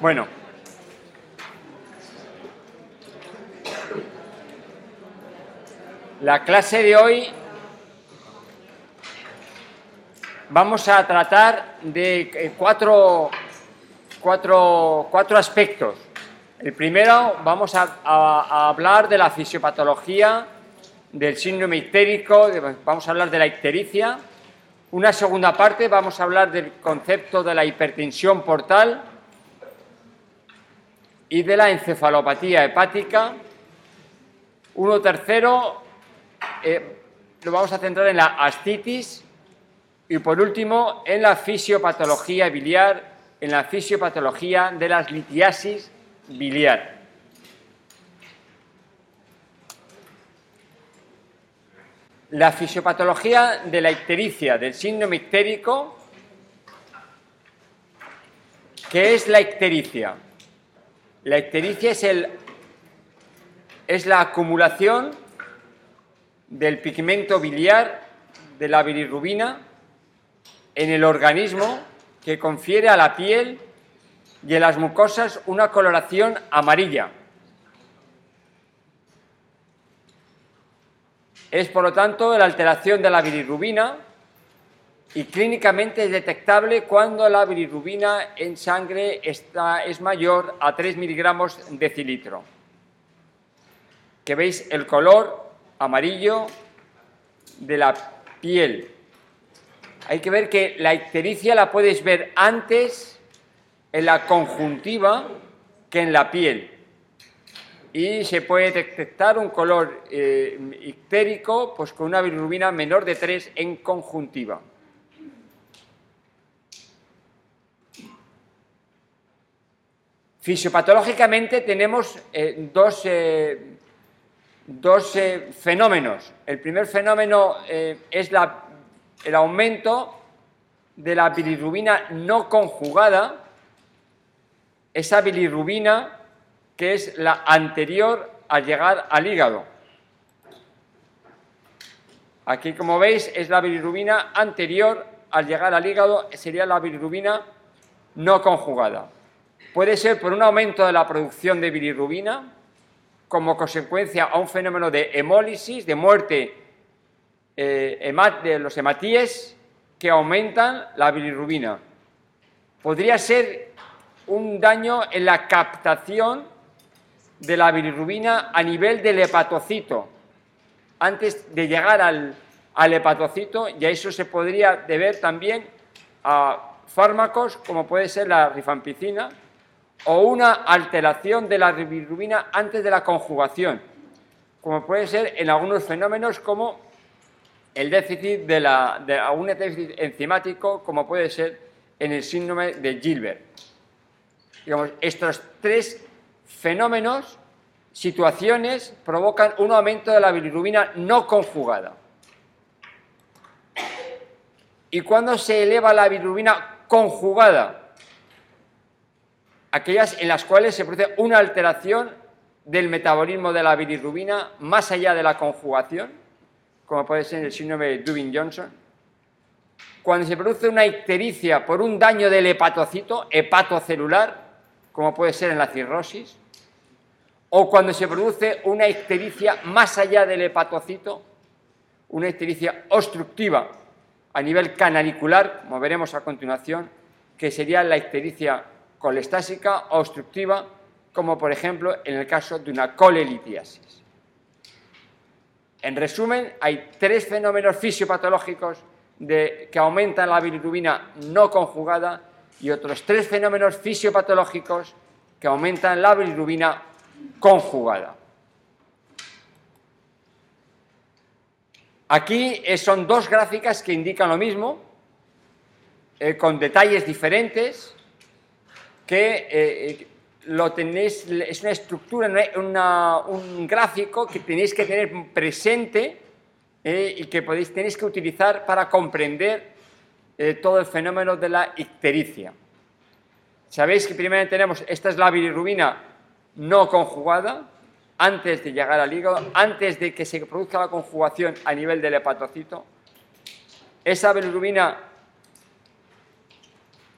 Bueno. La clase de hoy vamos a tratar de eh, cuatro, cuatro, cuatro aspectos. El primero, vamos a, hablar de la fisiopatología del síndrome ictérico, vamos a hablar de la ictericia. Una segunda parte, vamos a hablar del concepto de la hipertensión portal y de la encefalopatía hepática. Uno tercero, eh, lo vamos a centrar en la ascitis y por último en la fisiopatología biliar, en la fisiopatología de las litiasis biliar. La fisiopatología de la ictericia, del síndrome ictérico, ¿qué es la ictericia? La ictericia es, el, es la acumulación del pigmento biliar de la bilirrubina en el organismo que confiere a la piel y en las mucosas una coloración amarilla. Es, por lo tanto, la alteración de la bilirrubina y clínicamente es detectable cuando la bilirrubina en sangre está, es mayor a 3 miligramos decilitro. Que veis el color amarillo de la piel. Hay que ver que la ictericia la puedes ver antes en la conjuntiva que en la piel y se puede detectar un color eh, ictérico pues, con una bilirrubina menor de 3 en conjuntiva. Fisiopatológicamente tenemos eh, dos, eh, dos fenómenos. El primer fenómeno es el aumento de la bilirrubina no conjugada, esa bilirrubina que es la anterior a llegar al hígado. Aquí, como veis, es la bilirrubina anterior al llegar al hígado, sería la bilirrubina no conjugada. Puede ser por un aumento de la producción de bilirrubina, como consecuencia a un fenómeno de hemólisis, de muerte eh, de los hematíes, que aumentan la bilirrubina. Podría ser un daño en la captación de la bilirrubina a nivel del hepatocito. Antes de llegar al, hepatocito, y a eso se podría deber también a fármacos como puede ser la rifampicina o una alteración de la bilirrubina antes de la conjugación, como puede ser en algunos fenómenos como el déficit de, la, de algún déficit enzimático, como puede ser en el síndrome de Gilbert. Digamos, estos tres fenómenos, situaciones, provocan un aumento de la bilirrubina no conjugada. ¿Y cuando se eleva la bilirrubina conjugada? Aquellas en las cuales se produce una alteración del metabolismo de la bilirrubina más allá de la conjugación, como puede ser el síndrome de Dubin-Johnson. Cuando se produce una ictericia por un daño del hepatocito, hepatocelular, como puede ser en la cirrosis, o cuando se produce una ictericia más allá del hepatocito, una ictericia obstructiva a nivel canalicular, como veremos a continuación, que sería la ictericia colestásica obstructiva, como por ejemplo en el caso de una colelitiasis. En resumen, hay tres fenómenos fisiopatológicos que aumentan la bilirrubina no conjugada y otros tres fenómenos fisiopatológicos que aumentan la bilirrubina conjugada. Aquí eh, son dos gráficas que indican lo mismo, eh, con detalles diferentes, que eh, lo tenéis, es una estructura, un gráfico que tenéis que tener presente y que podéis, tenéis que utilizar para comprender eh, todo el fenómeno de la ictericia. Sabéis que primero tenemos, esta es la bilirrubina no conjugada, antes de llegar al hígado, antes de que se produzca la conjugación a nivel del hepatocito. Esa bilirrubina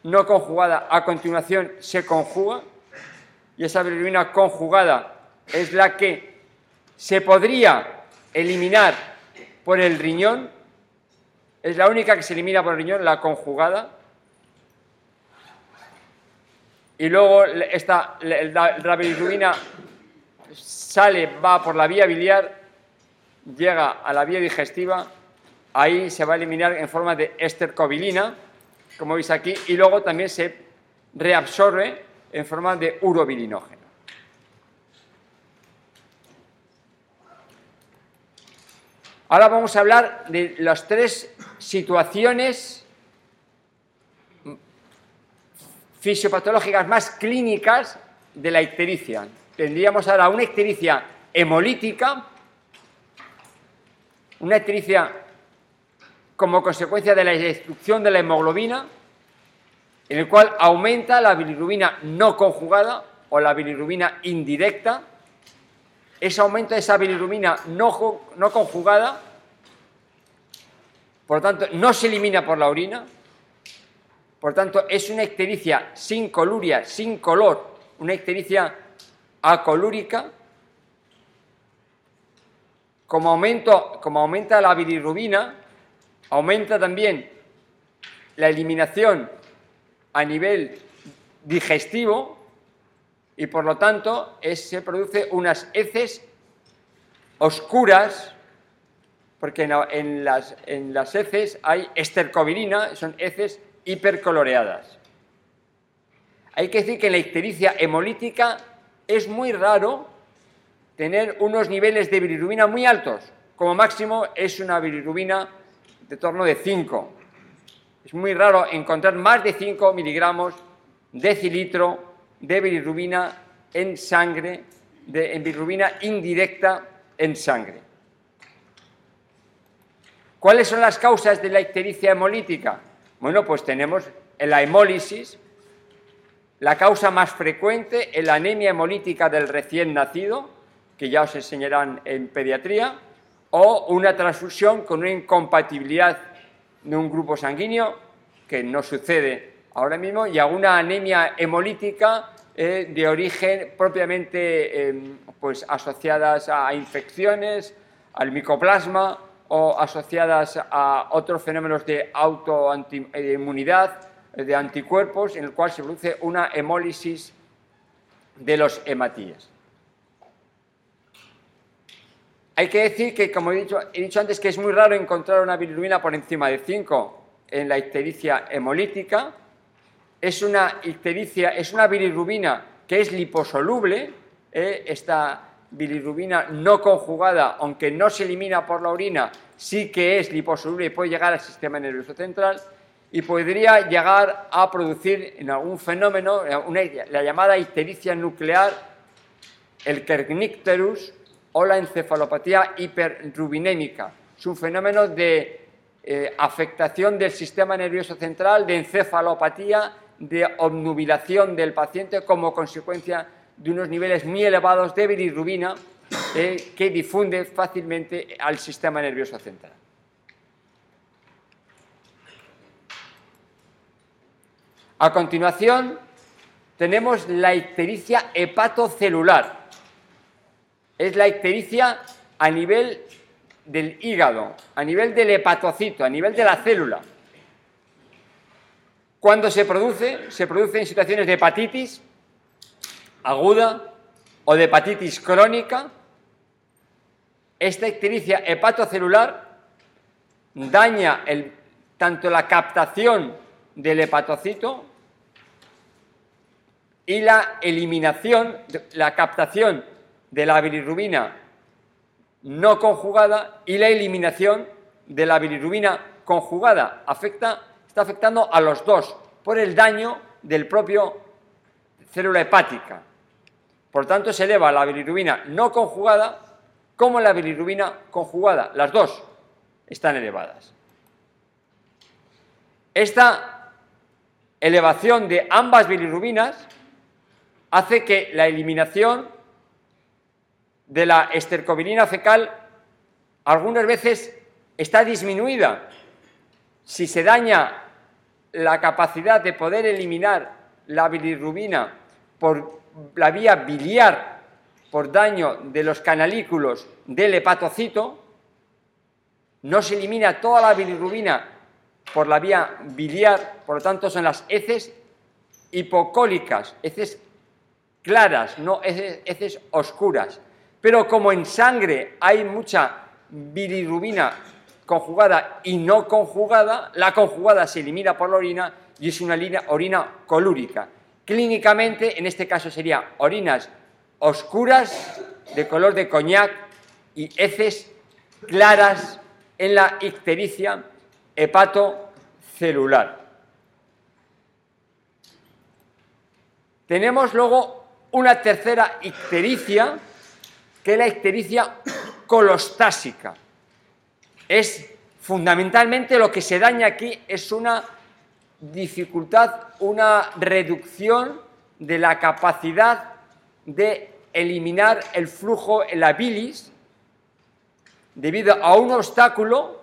no conjugada a continuación se conjuga y esa bilirrubina conjugada es la que se podría eliminar por el riñón, es la única que se elimina por el riñón, la conjugada. Y luego esta, la, bilirrubina sale, va por la vía biliar, llega a la vía digestiva, ahí se va a eliminar en forma de estercobilina, como veis aquí, y luego también se reabsorbe en forma de urobilinógeno. Ahora vamos a hablar de las tres situaciones fisiopatológicas más clínicas de la ictericia. Tendríamos ahora una ictericia hemolítica, una ictericia como consecuencia de la destrucción de la hemoglobina, en el cual aumenta la bilirrubina no conjugada o la bilirrubina indirecta. Ese aumento de esa bilirrubina no, no conjugada, por tanto, no se elimina por la orina, por tanto, es una ictericia sin coluria, sin color, una ictericia acolúrica. Como, aumento, como aumenta la bilirrubina, aumenta también la eliminación a nivel digestivo y por lo tanto se produce unas heces oscuras, porque en, las, heces hay estercobilina, son heces hipercoloreadas. Hay que decir que en la ictericia hemolítica es muy raro tener unos niveles de bilirrubina muy altos. Como máximo es una bilirrubina de torno de 5. Es muy raro encontrar más de 5 miligramos decilitro de bilirrubina en sangre, de en bilirrubina indirecta en sangre. ¿Cuáles son las causas de la ictericia hemolítica? Bueno, pues tenemos la hemólisis, la causa más frecuente la anemia hemolítica del recién nacido, que ya os enseñarán en pediatría, o una transfusión con una incompatibilidad de un grupo sanguíneo, que no sucede ahora mismo, y alguna anemia hemolítica eh, de origen propiamente em, pues, asociadas a infecciones, al micoplasma o asociadas a otros fenómenos de autoinmunidad, de anticuerpos, en el cual se produce una hemólisis de los hematíes. Hay que decir que, como he dicho, antes, que es muy raro encontrar una bilirrubina por encima de 5 en la ictericia hemolítica. Es una ictericia, es una bilirrubina que es liposoluble. ¿eh? Esta bilirrubina no conjugada, aunque no se elimina por la orina, sí que es liposoluble y puede llegar al sistema nervioso central y podría llegar a producir en algún fenómeno la llamada ictericia nuclear, el kernicterus o la encefalopatía hiperrubinémica. Es un fenómeno de eh, afectación del sistema nervioso central, de encefalopatía, de obnubilación del paciente como consecuencia de unos niveles muy elevados de bilirrubina eh, que difunde fácilmente al sistema nervioso central. A continuación, tenemos la ictericia hepatocelular. Es la ictericia a nivel del hígado, a nivel del hepatocito, a nivel de la célula. Cuando se produce, se produce en situaciones de hepatitis aguda o de hepatitis crónica. Esta ictericia hepatocelular daña tanto la captación del hepatocito y la eliminación, la captación de la bilirrubina no conjugada y la eliminación de la bilirrubina conjugada. Afecta, está afectando a los dos por el daño del propio célula hepática. Por tanto, se eleva la bilirrubina no conjugada como la bilirrubina conjugada. Las dos están elevadas. Esta elevación de ambas bilirrubinas hace que la eliminación de la estercobilina fecal algunas veces está disminuida. Si se daña la capacidad de poder eliminar la bilirrubina por la vía biliar por daño de los canalículos del hepatocito, no se elimina toda la bilirrubina por la vía biliar, por lo tanto son las heces hipocólicas, heces claras, no heces, heces oscuras. Pero como en sangre hay mucha bilirrubina conjugada y no conjugada, la conjugada se elimina por la orina y es una orina colúrica. Clínicamente, en este caso sería orinas oscuras de color de coñac y heces claras en la ictericia hepatocelular. Tenemos luego una tercera ictericia, que la ictericia colostásica. Es fundamentalmente lo que se daña aquí es una dificultad, una reducción de la capacidad de eliminar el flujo en la bilis debido a un obstáculo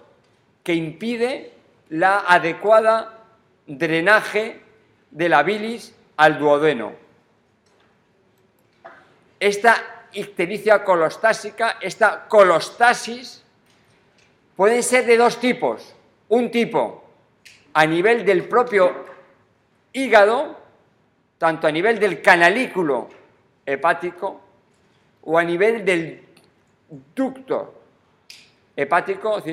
que impide la adecuada drenaje de la bilis al duodeno. Esta ictericia colostásica, esta colostasis, pueden ser de dos tipos. Un tipo a nivel del propio hígado, tanto a nivel del canalículo hepático o a nivel del ducto hepático,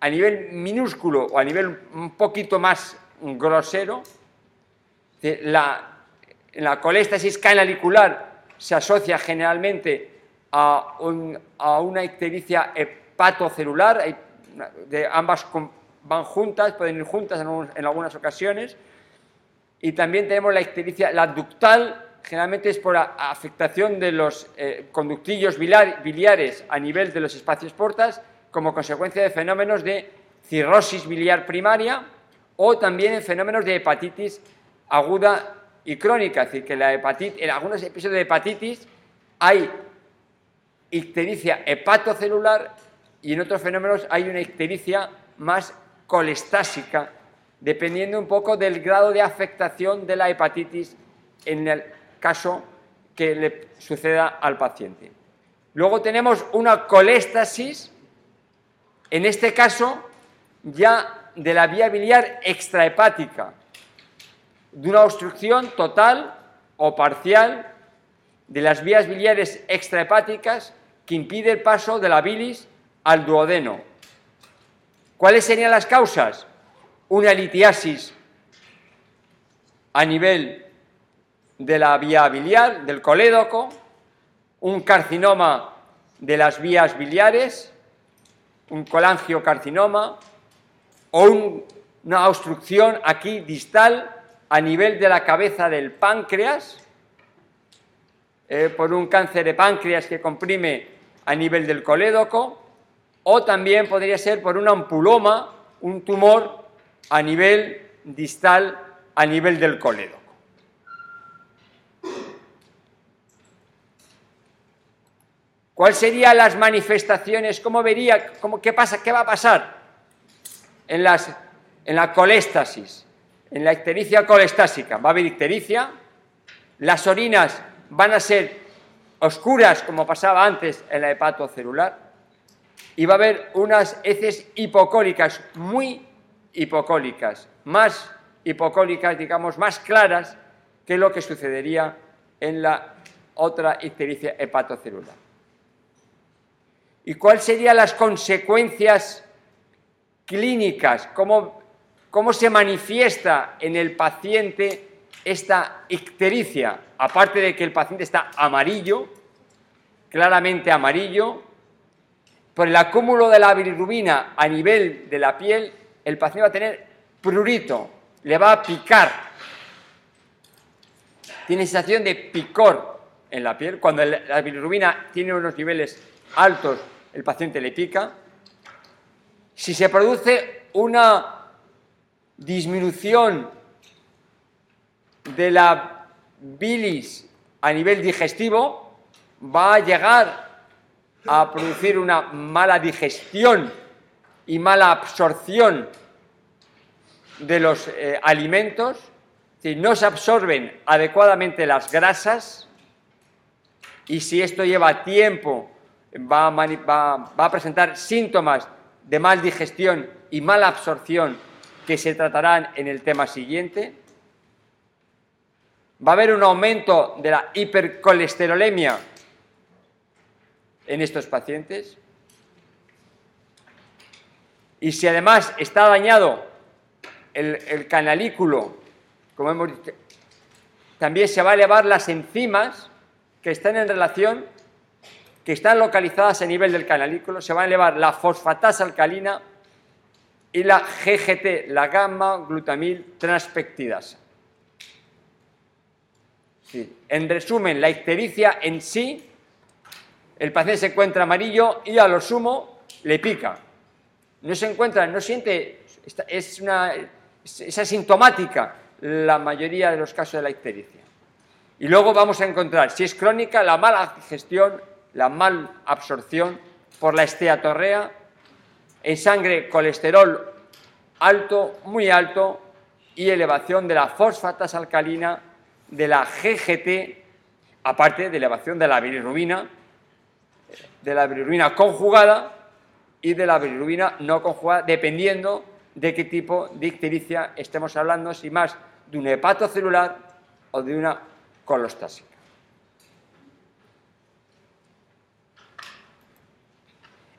a nivel minúsculo o a nivel un poquito más grosero, la, la coléstasis canalicular se asocia generalmente a, una ictericia hepatocelular, de ambas van juntas, pueden ir juntas en, algunas ocasiones, y también tenemos la ictericia, la ductal, generalmente es por afectación de los eh, conductillos biliares a nivel de los espacios portas, como consecuencia de fenómenos de cirrosis biliar primaria o también en fenómenos de hepatitis aguda y crónica, es decir, que en algunos episodios de hepatitis hay ictericia hepatocelular y en otros fenómenos hay una ictericia más colestásica, dependiendo un poco del grado de afectación de la hepatitis en el caso que le suceda al paciente. Luego tenemos una coléstasis, en este caso ya de la vía biliar extrahepática, de una obstrucción total o parcial de las vías biliares extrahepáticas que impide el paso de la bilis al duodeno. ¿Cuáles serían las causas? Una litiasis a nivel de la vía biliar, del colédoco, un carcinoma de las vías biliares, un colangiocarcinoma o una obstrucción aquí distal a nivel de la cabeza del páncreas, eh, por un cáncer de páncreas que comprime a nivel del colédoco, o también podría ser por un ampuloma, un tumor a nivel distal, a nivel del colédoco. ¿Cuáles serían las manifestaciones? ¿Cómo vería? Cómo, ¿Qué pasa? ¿Qué va a pasar en, en la coléstasis? En la ictericia colestásica va a haber ictericia, las orinas van a ser oscuras como pasaba antes en la hepatocelular y va a haber unas heces hipocólicas, muy hipocólicas, más hipocólicas, digamos, más claras que lo que sucedería en la otra ictericia hepatocelular. ¿Y cuáles serían las consecuencias clínicas? ¿Cómo cómo se manifiesta en el paciente esta ictericia, aparte de que el paciente está amarillo, claramente amarillo, por el acúmulo de la bilirrubina a nivel de la piel, el paciente va a tener prurito, le va a picar. Tiene sensación de picor en la piel. Cuando la bilirrubina tiene unos niveles altos, el paciente le pica. Si se produce una disminución de la bilis a nivel digestivo va a llegar a producir una mala digestión y mala absorción de los eh, alimentos, si no se absorben adecuadamente las grasas y si esto lleva tiempo va a, presentar síntomas de mal digestión y mala absorción que se tratarán en el tema siguiente. Va a haber un aumento de la hipercolesterolemia en estos pacientes. Y si además está dañado el, canalículo, como hemos dicho, también se va a elevar las enzimas que están en relación, que están localizadas a nivel del canalículo, se va a elevar la fosfatasa alcalina y la GGT, la gamma glutamil transpectidasa. En resumen, la ictericia en sí, el paciente se encuentra amarillo y a lo sumo le pica. No se encuentra, no siente, es, una, asintomática la mayoría de los casos de la ictericia. Y luego vamos a encontrar, si es crónica, la mala digestión, la mal absorción por la esteatorrea, en sangre colesterol alto, muy alto, y elevación de la fosfatasa alcalina, de la GGT, aparte de elevación de la bilirrubina, de la bilirrubina conjugada y de la bilirrubina no conjugada, dependiendo de qué tipo de ictericia estemos hablando, si más de un hepatocelular o de una colostásica.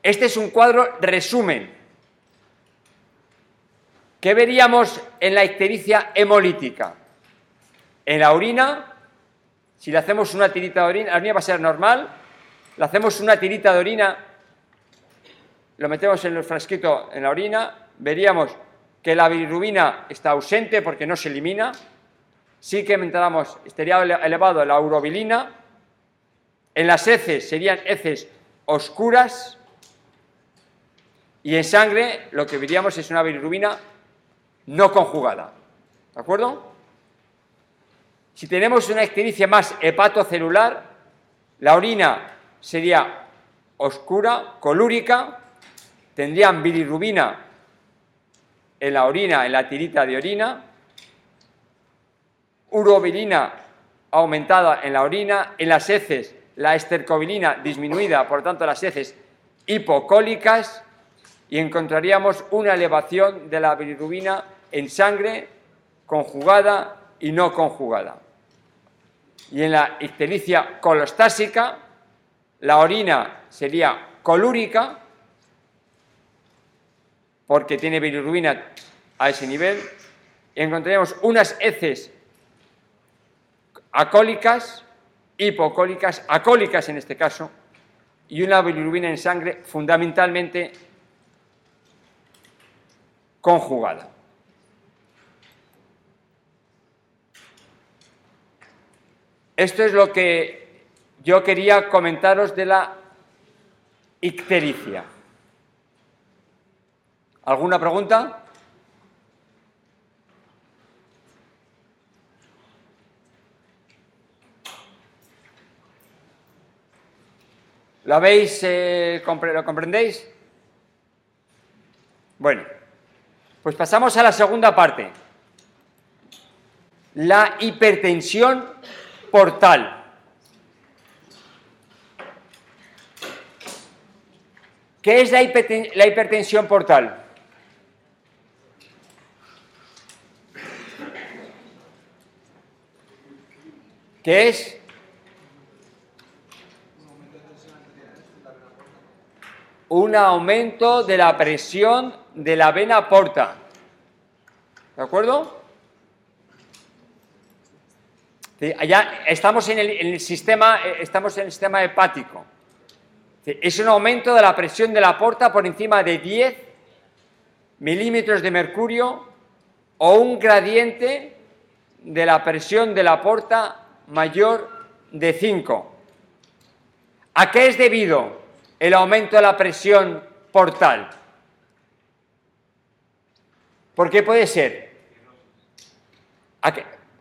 Este es un cuadro resumen. ¿Qué veríamos en la ictericia hemolítica? En la orina, si le hacemos una tirita de orina, la orina va a ser normal, le hacemos una tirita de orina, lo metemos en el frasquito en la orina, veríamos que la bilirrubina está ausente porque no se elimina, sí que entramos, estaría elevado la urobilina, en las heces serían heces oscuras y en sangre lo que veríamos es una bilirrubina no conjugada. ¿De acuerdo? Si tenemos una ictericia más hepatocelular, la orina sería oscura, colúrica, tendrían bilirrubina en la orina, en la tirita de orina, urobilina aumentada en la orina, en las heces la estercobilina disminuida, por tanto las heces hipocólicas, y encontraríamos una elevación de la bilirrubina en sangre conjugada y no conjugada. Y en la ictericia colostásica, la orina sería colúrica, porque tiene bilirrubina a ese nivel, y encontraríamos unas heces acólicas, hipocólicas, acólicas en este caso, y una bilirrubina en sangre fundamentalmente conjugada. Esto es lo que yo quería comentaros de la ictericia. ¿Alguna pregunta? ¿Lo veis? Eh, ¿Lo comprendéis? Bueno, pues pasamos a la segunda parte. La hipertensión portal. ¿Qué es la, hipertensión portal? ¿Qué es? Un aumento de la presión de la vena porta. ¿De acuerdo? Allá estamos en el, sistema, eh, estamos en el sistema hepático. Es un aumento de la presión de la porta por encima de 10 milímetros de mercurio o un gradiente de la presión de la porta mayor de 5. ¿A qué es debido el aumento de la presión portal? ¿Por qué puede ser?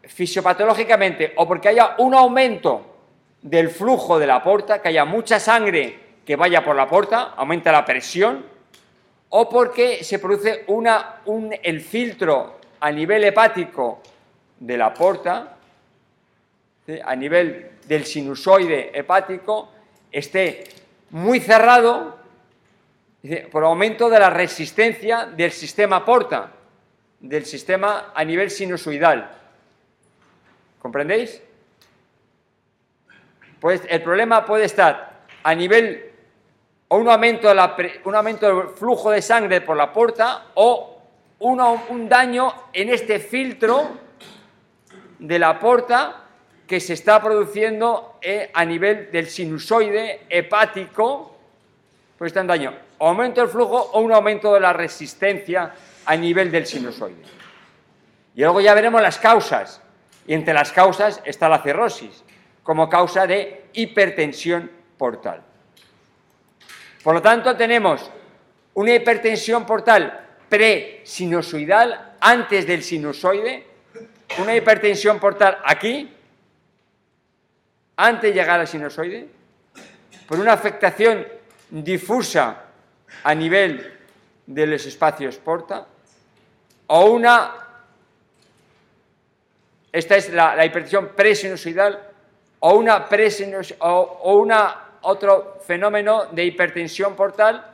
Fisiopatológicamente, o porque haya un aumento del flujo de la porta, que haya mucha sangre que vaya por la porta, aumenta la presión, o porque se produce una, un, el filtro a nivel hepático de la porta, a nivel del sinusoide hepático, esté muy cerrado por aumento de la resistencia del sistema porta, del sistema a nivel sinusoidal. ¿Comprendéis? Pues el problema puede estar a nivel o un aumento, de un aumento del flujo de sangre por la porta o un daño en este filtro de la porta que se está produciendo eh, a nivel del sinusoide hepático, pues está en daño. Aumento del flujo o un aumento de la resistencia a nivel del sinusoide. Y luego ya veremos las causas. Y entre las causas está la cirrosis, como causa de hipertensión portal. Por lo tanto, tenemos una hipertensión portal pre-sinusoidal antes del sinusoide, una hipertensión portal aquí, antes de llegar al sinusoide, por una afectación difusa a nivel de los espacios porta, o una, esta es la, hipertensión pre-sinusoidal, o una, pre o, una otro fenómeno de hipertensión portal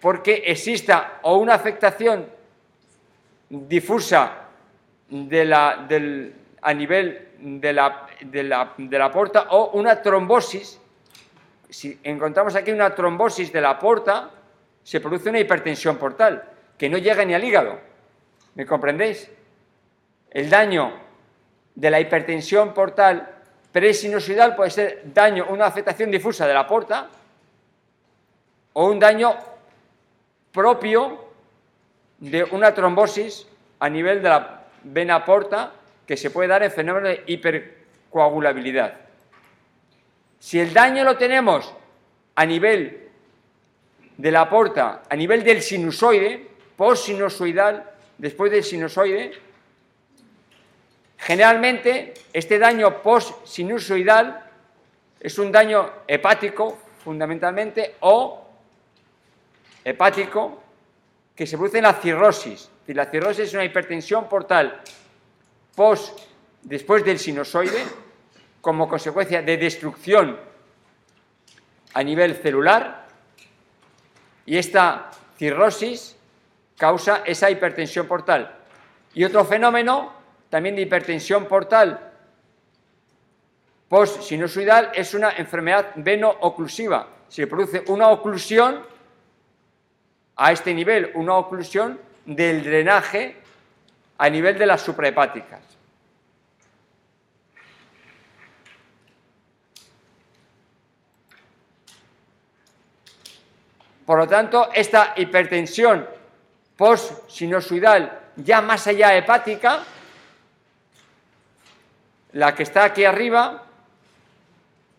porque exista o una afectación difusa a nivel de la, de, la, de la porta o una trombosis. Si encontramos aquí una trombosis de la porta, se produce una hipertensión portal que no llega ni al hígado. ¿Me comprendéis? El daño de la hipertensión portal Presinusoidal puede ser daño, una afectación difusa de la porta o un daño propio de una trombosis a nivel de la vena porta que se puede dar en fenómeno de hipercoagulabilidad. Si el daño lo tenemos a nivel de la porta, a nivel del sinusoide, post-sinusoidal, después del sinusoide, Generalmente, este daño post-sinusoidal es un daño hepático, fundamentalmente, o hepático, que se produce en la cirrosis. Y la cirrosis es una hipertensión portal post, después del sinusoide, como consecuencia de destrucción a nivel celular, y esta cirrosis causa esa hipertensión portal. Y otro fenómeno también de hipertensión portal post-sinusoidal es una enfermedad veno-oclusiva. Se produce una oclusión a este nivel, una oclusión del drenaje a nivel de las suprahepáticas. Por lo tanto, esta hipertensión post-sinusoidal ya más allá hepática la que está aquí arriba,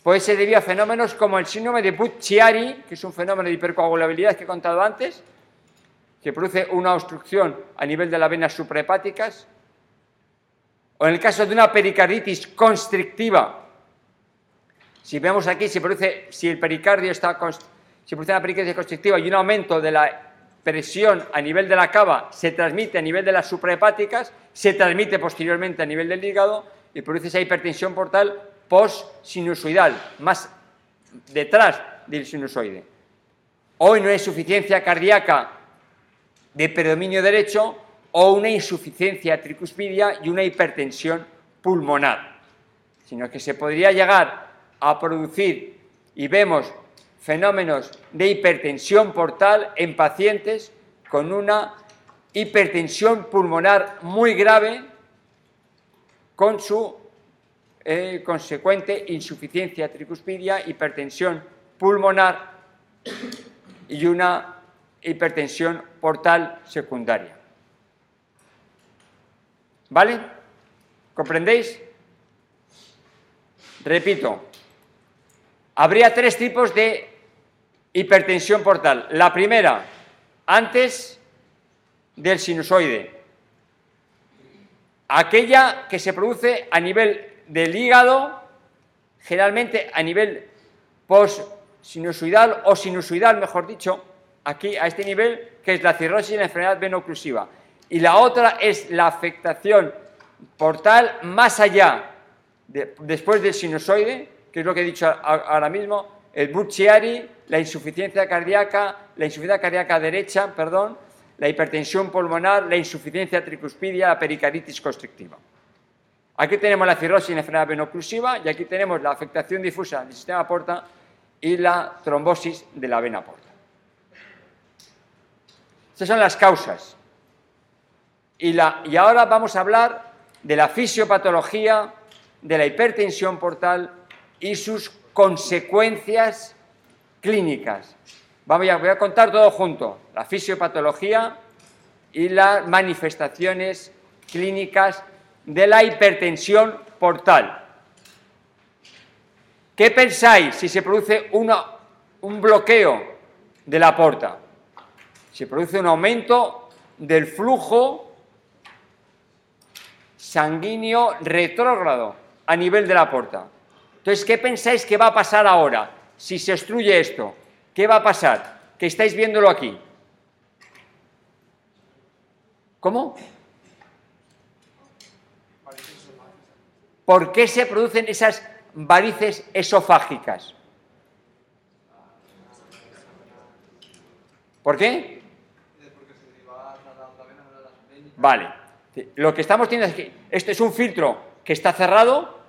puede ser debido a fenómenos como el síndrome de Butt-Chiari, que es un fenómeno de hipercoagulabilidad que he contado antes, que produce una obstrucción a nivel de las venas suprahepáticas, o en el caso de una pericarditis constrictiva, si vemos aquí, se produce, si el pericardio está, si produce una pericarditis constrictiva y un aumento de la presión a nivel de la cava se transmite a nivel de las suprahepáticas, se transmite posteriormente a nivel del hígado y produce esa hipertensión portal post-sinusoidal, más detrás del sinusoide. O una insuficiencia cardíaca de predominio derecho o una insuficiencia tricuspidia y una hipertensión pulmonar, sino que se podría llegar a producir, y vemos fenómenos de hipertensión portal en pacientes con una hipertensión pulmonar muy grave con su eh, consecuente insuficiencia tricuspidia, hipertensión pulmonar y una hipertensión portal secundaria. ¿Vale? ¿Comprendéis? Repito, habría tres tipos de hipertensión portal. La primera, antes del sinusoide, aquella que se produce a nivel del hígado, generalmente a nivel post-sinusoidal o sinusoidal, mejor dicho, aquí a este nivel, que es la cirrosis y la enfermedad venoclusiva. Y la otra es la afectación portal más allá, después del sinusoide, que es lo que he dicho ahora mismo, el Bucciari, la insuficiencia cardíaca, la insuficiencia cardíaca derecha, perdón, la hipertensión pulmonar, la insuficiencia tricuspidia, la pericarditis constrictiva. Aquí tenemos la cirrosis la enfermedad venoclusiva y aquí tenemos la afectación difusa del sistema porta y la trombosis de la vena porta. Estas son las causas. Y, y ahora vamos a hablar de la fisiopatología de la hipertensión portal y sus consecuencias clínicas. Vamos a, voy a contar todo junto, la fisiopatología y las manifestaciones clínicas de la hipertensión portal. ¿Qué pensáis si se produce un bloqueo de la porta? Se produce un aumento del flujo sanguíneo retrógrado a nivel de la porta. Entonces, ¿qué pensáis que va a pasar ahora si se obstruye esto? ¿Qué va a pasar? Que estáis viéndolo aquí. ¿Cómo? ¿Por qué se producen esas varices esofágicas? ¿Por qué? Vale. Lo que estamos teniendo es que esto es un filtro que está cerrado,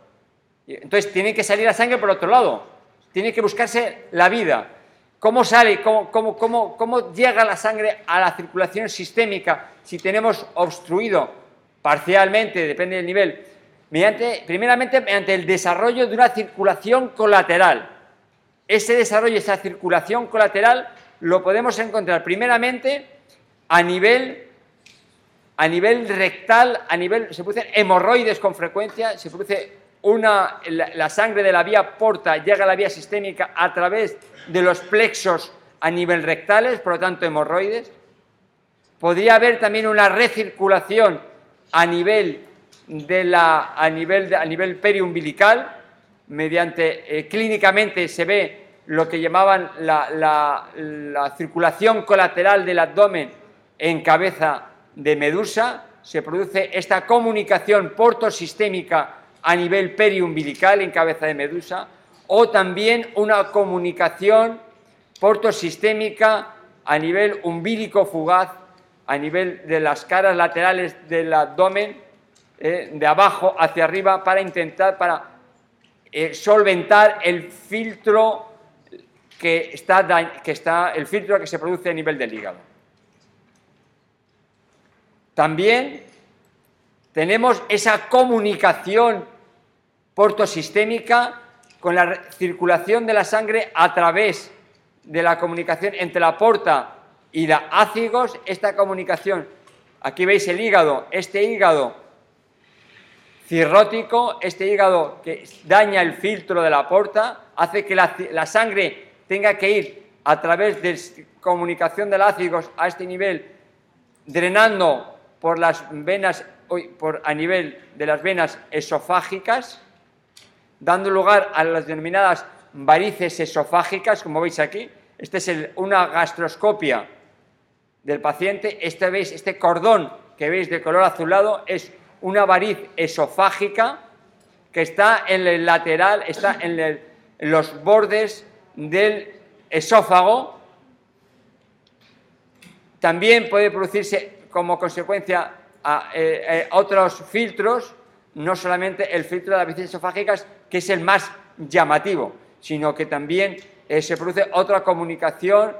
entonces tiene que salir la sangre por otro lado, tiene que buscarse la vida. ¿Cómo sale, cómo, llega la sangre a la circulación sistémica si tenemos obstruido parcialmente, depende del nivel? Mediante, primeramente, mediante el desarrollo de una circulación colateral. Ese desarrollo, esa circulación colateral, lo podemos encontrar primeramente a nivel, a nivel rectal, a nivel, se producen hemorroides con frecuencia, se produce una, la, sangre de la vía porta llega a la vía sistémica a través de los plexos a nivel rectales, por lo tanto hemorroides. Podría haber también una recirculación a nivel, periumbilical, mediante, eh, clínicamente se ve lo que llamaban la, la circulación colateral del abdomen en cabeza de medusa, se produce esta comunicación portosistémica a nivel periumbilical en cabeza de medusa, o también una comunicación portosistémica a nivel umbílico fugaz, a nivel de las caras laterales del abdomen, eh, de abajo hacia arriba, para intentar para, eh, solventar el filtro que está, que está, el filtro que se produce a nivel del hígado. También tenemos esa comunicación portosistémica con la circulación de la sangre a través de la comunicación entre la porta y la ácigos, esta comunicación, aquí veis el hígado, este hígado cirrótico, este hígado que daña el filtro de la porta, hace que la, sangre tenga que ir a través de comunicación del ácigos a este nivel, drenando por las venas, por, a nivel de las venas esofágicas, dando lugar a las denominadas varices esofágicas, como veis aquí. Esta es una gastroscopia del paciente. Este, veis, este cordón que veis de color azulado es una variz esofágica que está en el lateral, está en, los bordes del esófago. También puede producirse como consecuencia a, eh, eh, otros filtros, no solamente el filtro de las varices esofágicas, que es el más llamativo, sino que también eh, se produce otra comunicación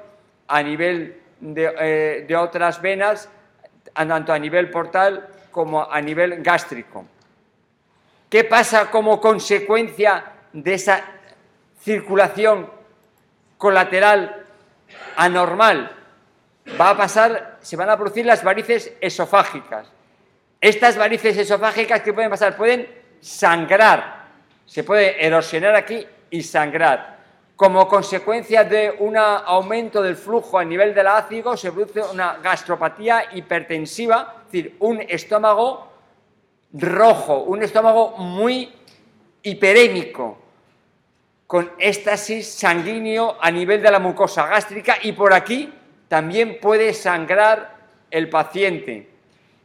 a nivel de, eh, otras venas, tanto a nivel portal como a nivel gástrico. ¿Qué pasa como consecuencia de esa circulación colateral anormal? Va a pasar, se van a producir las varices esofágicas. Estas varices esofágicas, ¿qué pueden pasar? Pueden sangrar se puede erosionar aquí y sangrar. Como consecuencia de un aumento del flujo a nivel del ácido, se produce una gastropatía hipertensiva, es decir, un estómago rojo, un estómago muy hiperémico, con éxtasis sanguíneo a nivel de la mucosa gástrica y por aquí también puede sangrar el paciente.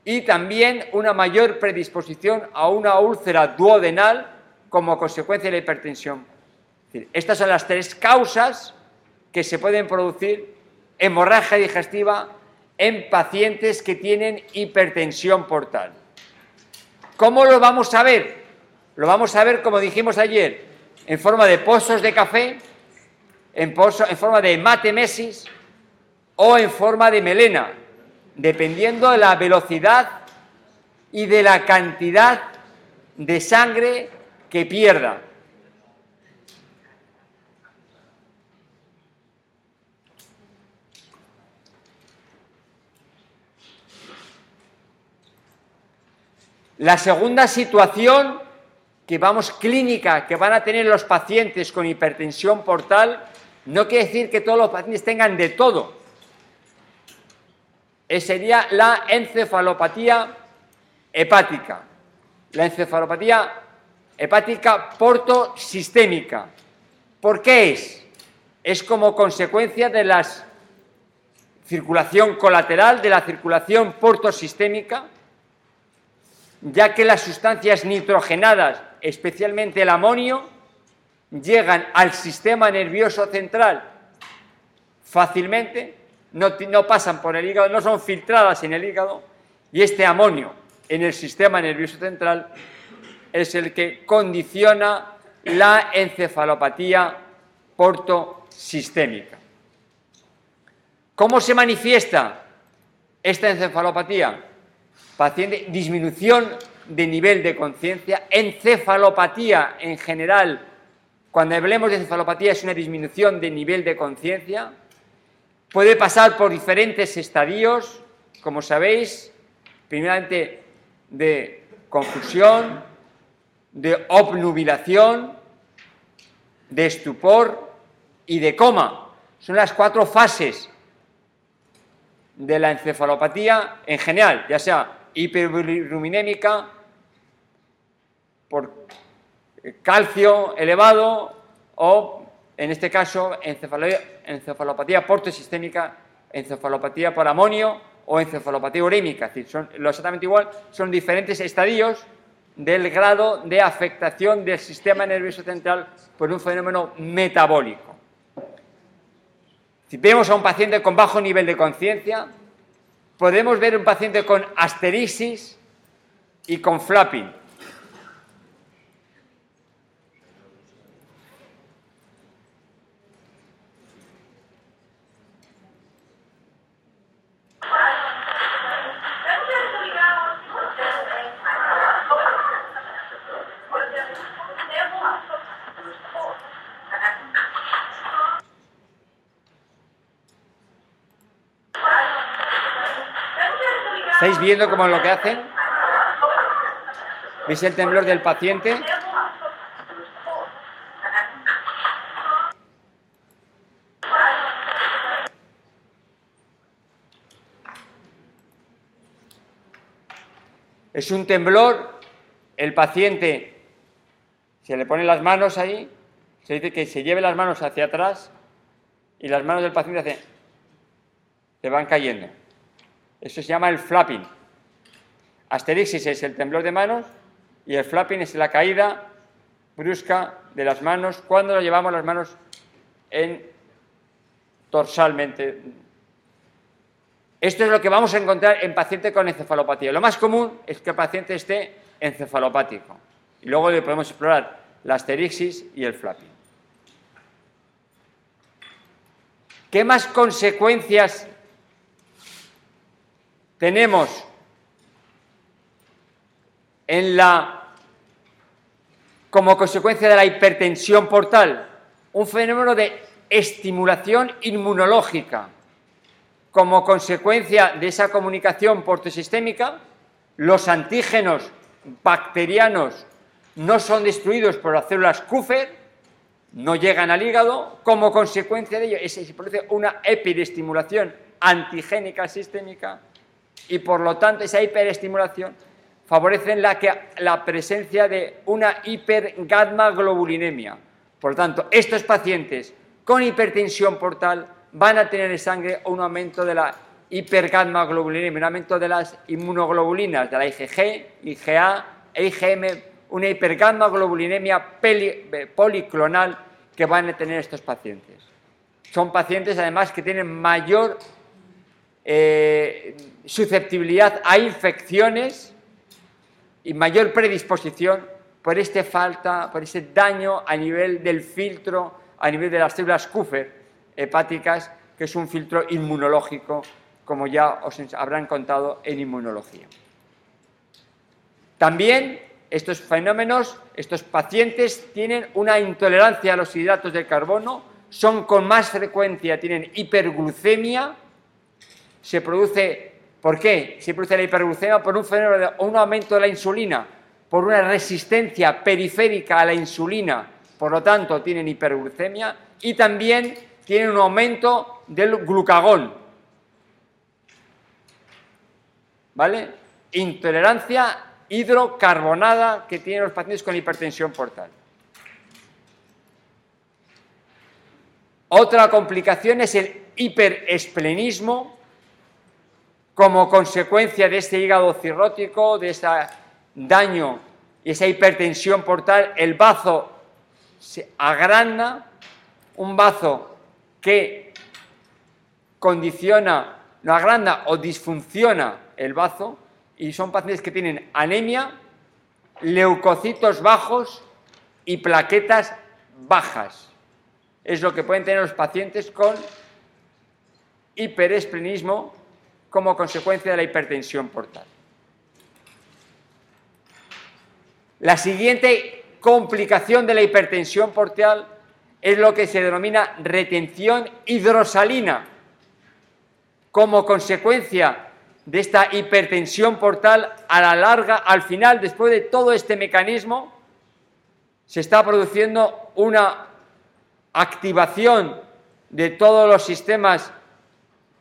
y también una mayor predisposición a una úlcera duodenal como consecuencia de la hipertensión. Estas son las tres causas que se pueden producir hemorragia digestiva en pacientes que tienen hipertensión portal. ¿Cómo lo vamos a ver? Lo vamos a ver, como dijimos ayer, en forma de pozos de café, en, en forma de matemesis o en forma de melena, dependiendo de la velocidad y de la cantidad de sangre que pierda. La segunda situación que vamos clínica que van a tener los pacientes con hipertensión portal no quiere decir que todos los pacientes tengan de todo. Eh, sería la encefalopatía hepática. La encefalopatía hepática portosistémica. ¿Por qué es? Es como consecuencia de la circulación colateral, de la circulación portosistémica, ya que las sustancias nitrogenadas, especialmente el amonio, llegan al sistema nervioso central fácilmente, no, pasan por el hígado, no son filtradas en el hígado, y este amonio en el sistema nervioso central es el que condiciona la encefalopatía portosistémica. ¿Cómo se manifiesta esta encefalopatía? Paciente, disminución de nivel de conciencia, encefalopatía en general, cuando hablemos de encefalopatía es una disminución de nivel de conciencia, puede pasar por diferentes estadios, como sabéis, primeramente de confusión, de obnubilación, de estupor y de coma. Son las cuatro fases de la encefalopatía en general, ya sea hiperbilirubinémica, por calcio elevado o, en este caso, encefalopatía portosistémica, encefalopatía por amonio o encefalopatía urémica. Es decir, son exactamente igual, son diferentes estadios del grado de afectación del sistema nervioso central por un fenómeno metabólico. Si vemos a un paciente con bajo nivel de conciencia, podemos ver un paciente con asterixis y con flapping. ¿Estáis viendo cómo es lo que hacen? ¿Veis el temblor del paciente? Es un temblor, el paciente se le pone las manos ahí, se dice que se lleve las manos hacia atrás y las manos del paciente se van cayendo. Eso se llama el flapping. Asterixis es el temblor de manos y el flapping es la caída brusca de las manos cuando lo llevamos las manos en torsalmente. Esto es lo que vamos a encontrar en paciente con encefalopatía. Lo más común es que el paciente esté encefalopático. Y luego le podemos explorar la asterixis y el flapping. ¿Qué más consecuencias tenemos como consecuencia de la hipertensión portal, un fenómeno de estimulación inmunológica. Como consecuencia de esa comunicación portosistémica, los antígenos bacterianos no son destruidos por las células Kupfer, no llegan al hígado, como consecuencia de ello se produce una epirestimulación antigénica sistémica y por lo tanto esa hiperestimulación favorece la, la presencia de una hipergamma-globulinemia. Por lo tanto, estos pacientes con hipertensión portal van a tener en sangre un aumento de la hipergamma-globulinemia, un aumento de las inmunoglobulinas, de la IgG, IgA e IgM, una hipergamma-globulinemia policlonal que van a tener estos pacientes. Son pacientes además que tienen mayor eh, susceptibilidad a infecciones y mayor predisposición por este falta, por ese daño a nivel del filtro, a nivel de las células Kupfer hepáticas, que es un filtro inmunológico, como ya os habrán contado en inmunología. También estos fenómenos, estos pacientes tienen una intolerancia a los hidratos de carbono, son con más frecuencia, tienen hiperglucemia, se produce, ¿por qué? Se produce la hiperglucemia por un fenómeno un aumento de la insulina, por una resistencia periférica a la insulina, por lo tanto tienen hiperglucemia y también tienen un aumento del glucagón. ¿Vale? Intolerancia hidrocarbonada que tienen los pacientes con hipertensión portal. Otra complicación es el hiperesplenismo como consecuencia de este hígado cirrótico, de ese daño y esa hipertensión portal, el bazo se agranda, un bazo que condiciona, no agranda o disfunciona el bazo, y son pacientes que tienen anemia, leucocitos bajos y plaquetas bajas. Es lo que pueden tener los pacientes con hiperesplenismo como consecuencia de la hipertensión portal. La siguiente complicación de la hipertensión portal es lo que se denomina retención hidrosalina. Como consecuencia de esta hipertensión portal, a la larga, al final, después de todo este mecanismo, se está produciendo una activación de todos los sistemas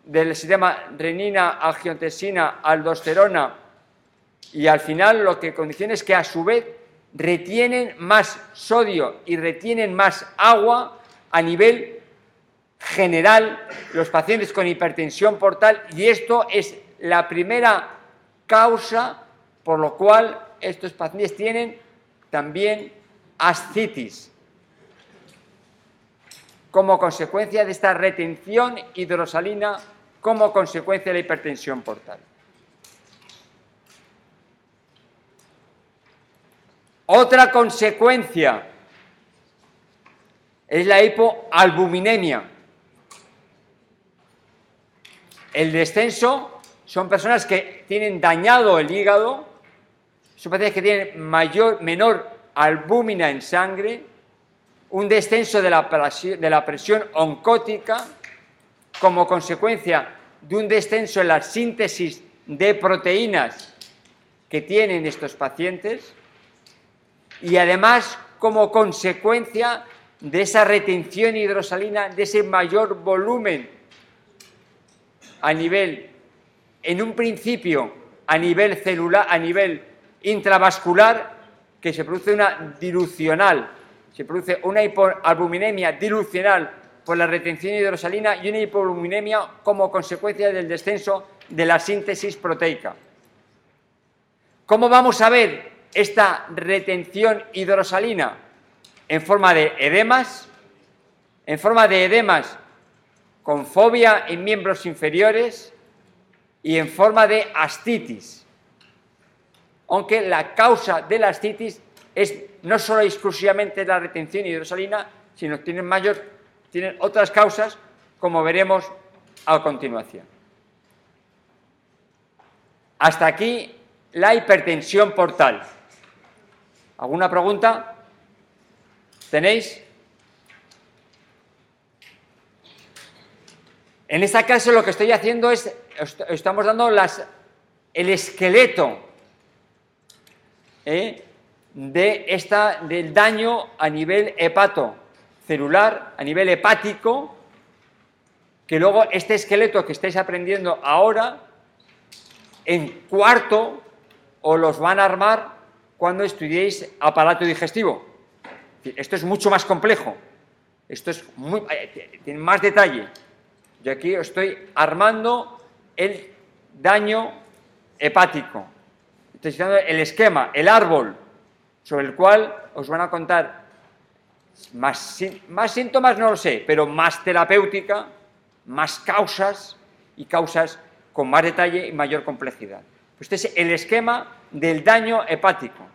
del sistema renina, angiotensina, aldosterona y al final lo que condiciona es que a su vez retienen más sodio y retienen más agua a nivel general los pacientes con hipertensión portal y esto es la primera causa por lo cual estos pacientes tienen también ascitis. Como consecuencia de esta retención hidrosalina como consecuencia de la hipertensión portal. Otra consecuencia es la hipoalbuminemia. El descenso son personas que tienen dañado el hígado, son pacientes que tienen mayor, menor albúmina en sangre, un descenso de la presión oncótica, como consecuencia de un descenso en la síntesis de proteínas que tienen estos pacientes y además como consecuencia de esa retención hidrosalina, de ese mayor volumen a nivel, en un principio, a nivel celular, a nivel intravascular, que se produce una dilucional, se produce una hipoalbuminemia dilucional por la retención hidrosalina y una hipoluminemia como consecuencia del descenso de la síntesis proteica. ¿Cómo vamos a ver esta retención hidrosalina? En forma de edemas, en forma de edemas con fobia en miembros inferiores y en forma de astitis. Aunque la causa de la astitis es no solo exclusivamente la retención hidrosalina, sino que tiene mayor tienen otras causas, como veremos a continuación. Hasta aquí la hipertensión portal. ¿Alguna pregunta? ¿Tenéis? En esta clase lo que estoy haciendo es, estamos dando el esqueleto ¿eh? de esta, del daño a nivel hepato celular, a nivel hepático, que luego este esqueleto que estáis aprendiendo ahora, en cuarto, os los van a armar cuando estudiéis aparato digestivo. Esto es mucho más complejo, esto es muy, eh, tiene más detalle. Yo aquí estoy armando el daño hepático. Estoy citando el esquema, el árbol, sobre el cual os van a contar más, más síntomas, no lo sé, pero más terapéutica, más causas y causas con más detalle y mayor complejidad. Este es el esquema del daño hepático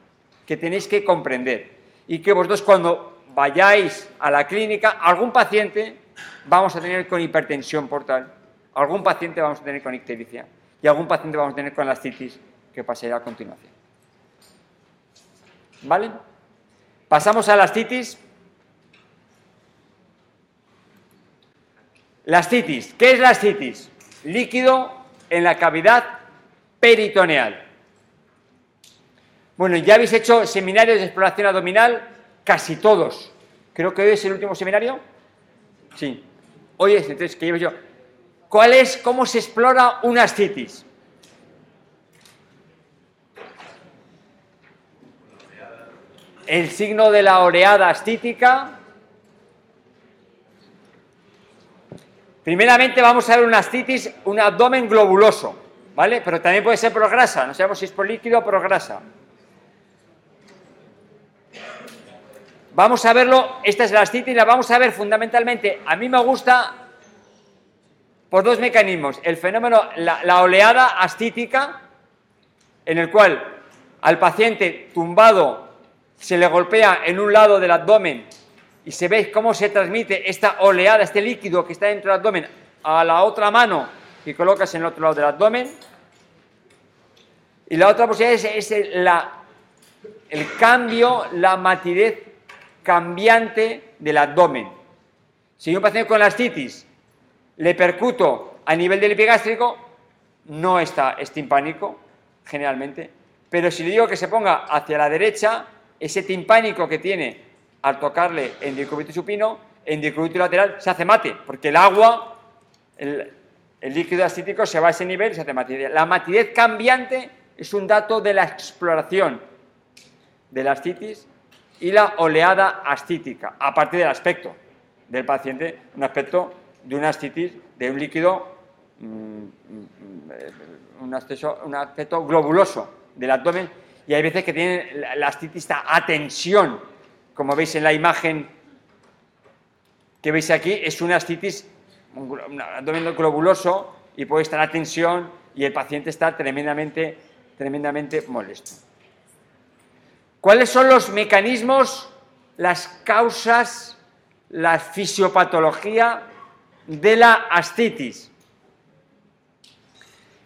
que tenéis que comprender y que vosotros cuando vayáis a la clínica, algún paciente vamos a tener con hipertensión portal, algún paciente vamos a tener con ictericia y algún paciente vamos a tener con la ascitis que pasará a continuación. ¿Vale? Pasamos a la ascitis. La ascitis. ¿Qué es la ascitis? Líquido en la cavidad peritoneal. Bueno, ya habéis hecho seminarios de exploración abdominal, casi todos. Creo que hoy es el último seminario. Sí. Hoy es, entonces, que llevo yo. ¿Cuál es, cómo se explora una ascitis? El signo de la oreada ascítica. Primeramente vamos a ver una ascitis, un abdomen globuloso, ¿vale? Pero también puede ser por grasa, no sabemos si es por líquido o por grasa. Vamos a verlo, esta es la ascitis, la vamos a ver fundamentalmente, a mí me gusta por dos mecanismos. El fenómeno, la, oleada ascítica, en el cual al paciente tumbado se le golpea en un lado del abdomen y se ve cómo se transmite esta oleada, este líquido que está dentro del abdomen a la otra mano que colocas en el otro lado del abdomen. Y la otra posibilidad es, el cambio, la matidez cambiante del abdomen. Si un paciente con la ascitis le percuto a nivel del epigástrico, no está estimpánico, generalmente, pero si le digo que se ponga hacia la derecha, ese timpánico que tiene al tocarle en decúbito supino, en decúbito lateral, se hace mate, porque el agua, el, líquido ascítico se va a ese nivel y se hace matidez. La matidez cambiante es un dato de la exploración de la ascitis y la oleada ascítica, aparte del aspecto del paciente, un aspecto de una ascitis, de un líquido, mm, mm, un, aspecto, globuloso del abdomen, y hay veces que tienen la ascitis a tensión, como veis en la imagen que veis aquí, es una ascitis, un abdomen globuloso, y puede estar a tensión, y el paciente está tremendamente, tremendamente molesto. ¿Cuáles son los mecanismos, las causas, la fisiopatología de la ascitis?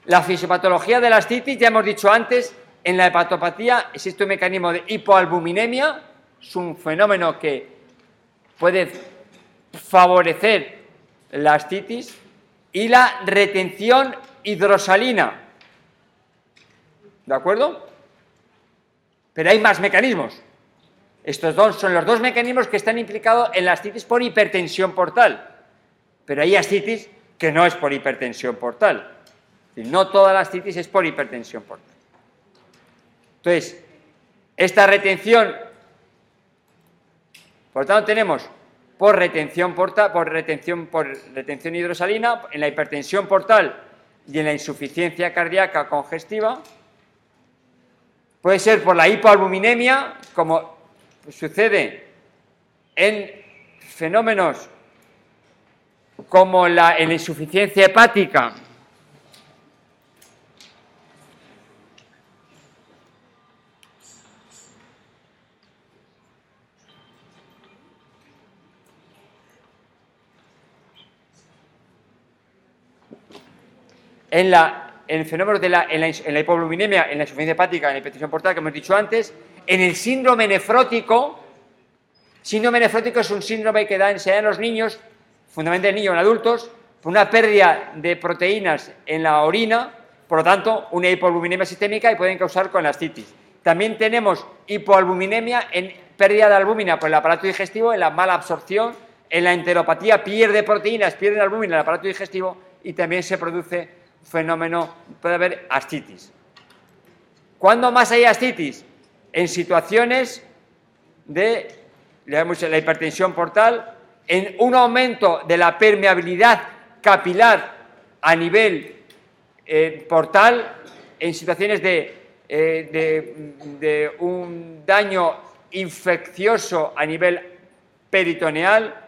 La fisiopatología de la ascitis, ya hemos dicho antes, en la hepatopatía existe un mecanismo de hipoalbuminemia, es un fenómeno que puede favorecer la ascitis, y la retención hidrosalina. ¿De acuerdo? Pero hay más mecanismos. Estos dos son los dos mecanismos que están implicados en la ascitis por hipertensión portal. Pero hay ascitis que no es por hipertensión portal. No toda la ascitis es por hipertensión portal. Entonces, esta retención, por tanto, tenemos por retención portal, por retención, por retención hidrosalina, en la hipertensión portal y en la insuficiencia cardíaca congestiva, Puede ser por la hipoalbuminemia, como sucede en fenómenos como la, insuficiencia hepática, en la en fenómenos de la, en, la, en la hipogluminemia, en la insuficiencia hepática, en la hipertensión portal, que hemos dicho antes, en el síndrome nefrótico, síndrome nefrótico es un síndrome que da, se da los niños, fundamentalmente en niños en adultos, por una pérdida de proteínas en la orina, por lo tanto, una hipogluminemia sistémica y pueden causar con la ascitis. También tenemos hipoalbuminemia en pérdida de albúmina por el aparato digestivo, en la mala absorción, en la enteropatía pierde proteínas, pierde albúmina el aparato digestivo y también se produce fenómeno, puede haber ascitis. ¿Cuándo más hay ascitis? En situaciones de la hipertensión portal, en un aumento de la permeabilidad capilar a nivel eh, portal en situaciones de, eh, de- de un daño infeccioso a nivel peritoneal,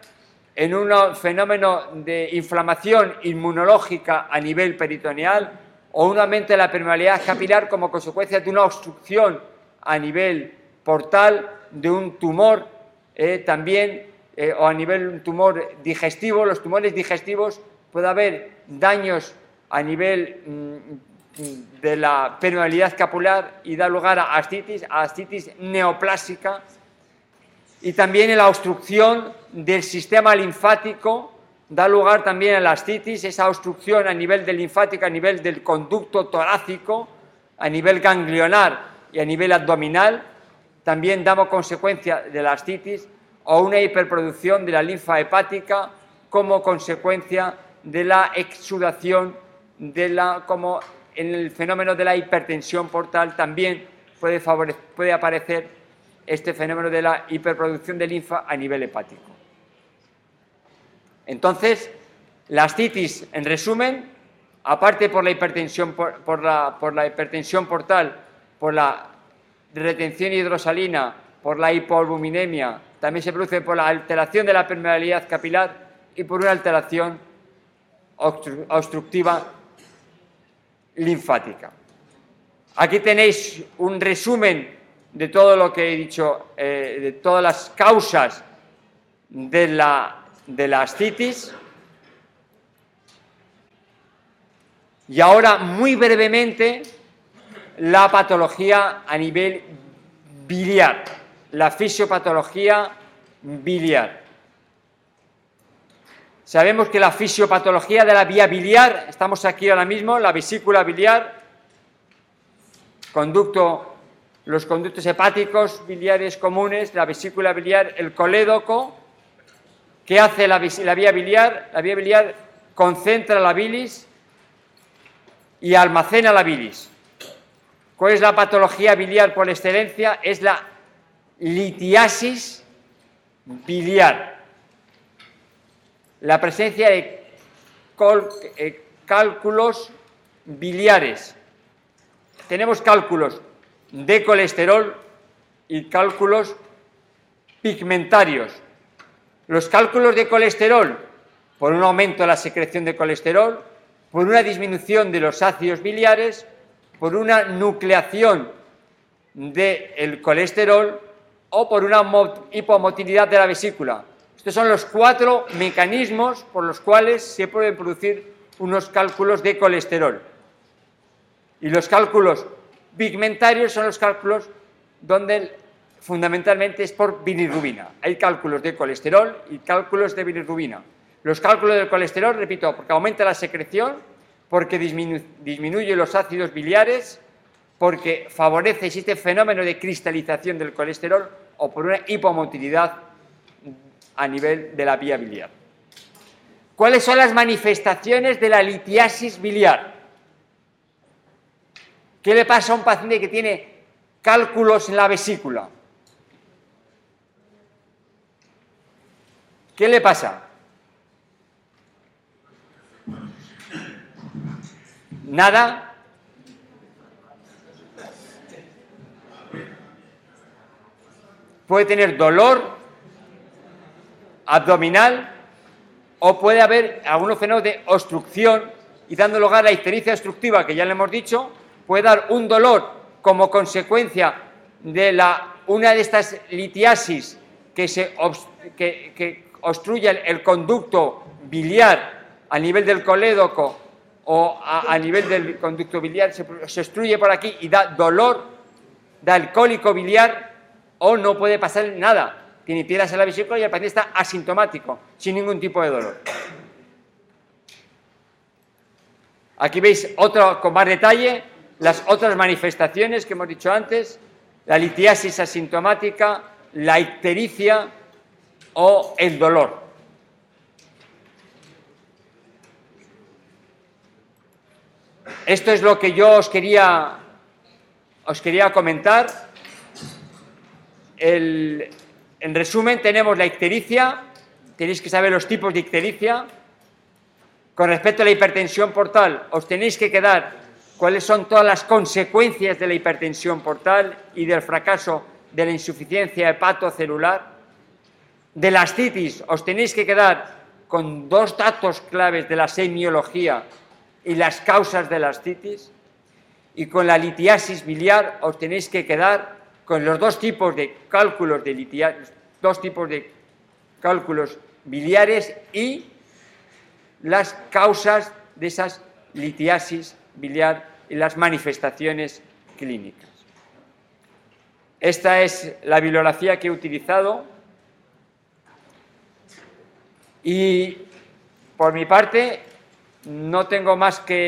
en un fenómeno de inflamación inmunológica a nivel peritoneal o un aumento de la permeabilidad capilar como consecuencia de una obstrucción a nivel portal de un tumor eh, también eh, o a nivel un tumor digestivo. Los tumores digestivos puede haber daños a nivel mm, de la permeabilidad capilar y da lugar a ascitis, a ascitis neoplásica y también en la obstrucción del sistema linfático da lugar también a la ascitis, esa obstrucción a nivel del linfático, a nivel del conducto torácico, a nivel ganglionar y a nivel abdominal, también damos consecuencia de la ascitis o una hiperproducción de la linfa hepática como consecuencia de la exudación de la como en el fenómeno de la hipertensión portal también puede aparecer este fenómeno de la hiperproducción de linfa a nivel hepático. Entonces, la ascitis, en resumen, aparte por la hipertensión, por, la, hipertensión portal, por la retención hidrosalina, por la hipoalbuminemia, también se produce por la alteración de la permeabilidad capilar y por una alteración obstru- obstructiva linfática. Aquí tenéis un resumen de todo lo que he dicho, eh, de todas las causas de la, de la ascitis. Y ahora, muy brevemente, la patología a nivel biliar, la fisiopatología biliar. Sabemos que la fisiopatología de la vía biliar, estamos aquí ahora mismo, la vesícula biliar, conducto, los conductos hepáticos biliares comunes, la vesícula biliar, el colédoco. ¿Qué hace la, la vía biliar? La vía biliar concentra la bilis y almacena la bilis. ¿Cuál es la patología biliar por excelencia? Es la litiasis biliar. La presencia de eh, cálculos biliares. Tenemos cálculos de colesterol y cálculos pigmentarios. Los cálculos de colesterol, por un aumento de la secreción de colesterol, por una disminución de los ácidos biliares, por una nucleación del colesterol o por una mo- hipomotilidad de la vesícula. Estos son los cuatro mecanismos por los cuales se pueden producir unos cálculos de colesterol. Y los cálculos pigmentarios son los cálculos donde fundamentalmente es por bilirrubina. Hay cálculos de colesterol y cálculos de bilirrubina. Los cálculos del colesterol, repito, porque aumenta la secreción, porque disminu- disminuye los ácidos biliares, porque favorece, existe fenómeno de cristalización del colesterol o por una hipomotilidad a nivel de la vía biliar. ¿Cuáles son las manifestaciones de la litiasis biliar? ¿Qué le pasa a un paciente que tiene cálculos en la vesícula? ¿Qué le pasa? Nada. Puede tener dolor abdominal o puede haber algunos fenómenos de obstrucción y dando lugar a la ictericia obstructiva, que ya le hemos dicho, puede dar un dolor como consecuencia de una de estas litiasis que, se, que, que obstruye el, conducto biliar a nivel del colédoco o a, nivel del conducto biliar, se, se obstruye por aquí y da dolor, da el biliar o no puede pasar nada. Tiene piedras en la vesícula y el paciente está asintomático, sin ningún tipo de dolor. Aquí veis otro con más detalle las otras manifestaciones que hemos dicho antes, la litiasis asintomática, la ictericia o el dolor. Esto es lo que yo os quería, os quería comentar. En resumen, tenemos la ictericia, tenéis que saber los tipos de ictericia, Con respecto a la hipertensión portal, os tenéis que quedar cuáles son todas las consecuencias de la hipertensión portal y del fracaso de la insuficiencia hepatocelular. De la ascitis, os tenéis que quedar con dos datos claves de la semiología y las causas de la ascitis. Y con la litiasis biliar os tenéis que quedar con los dos tipos de cálculos de litiasis, dos tipos de cálculos biliares y las causas de esas litiasis biliar y las manifestaciones clínicas. Esta es la bibliografía que he utilizado y por mi parte no tengo más que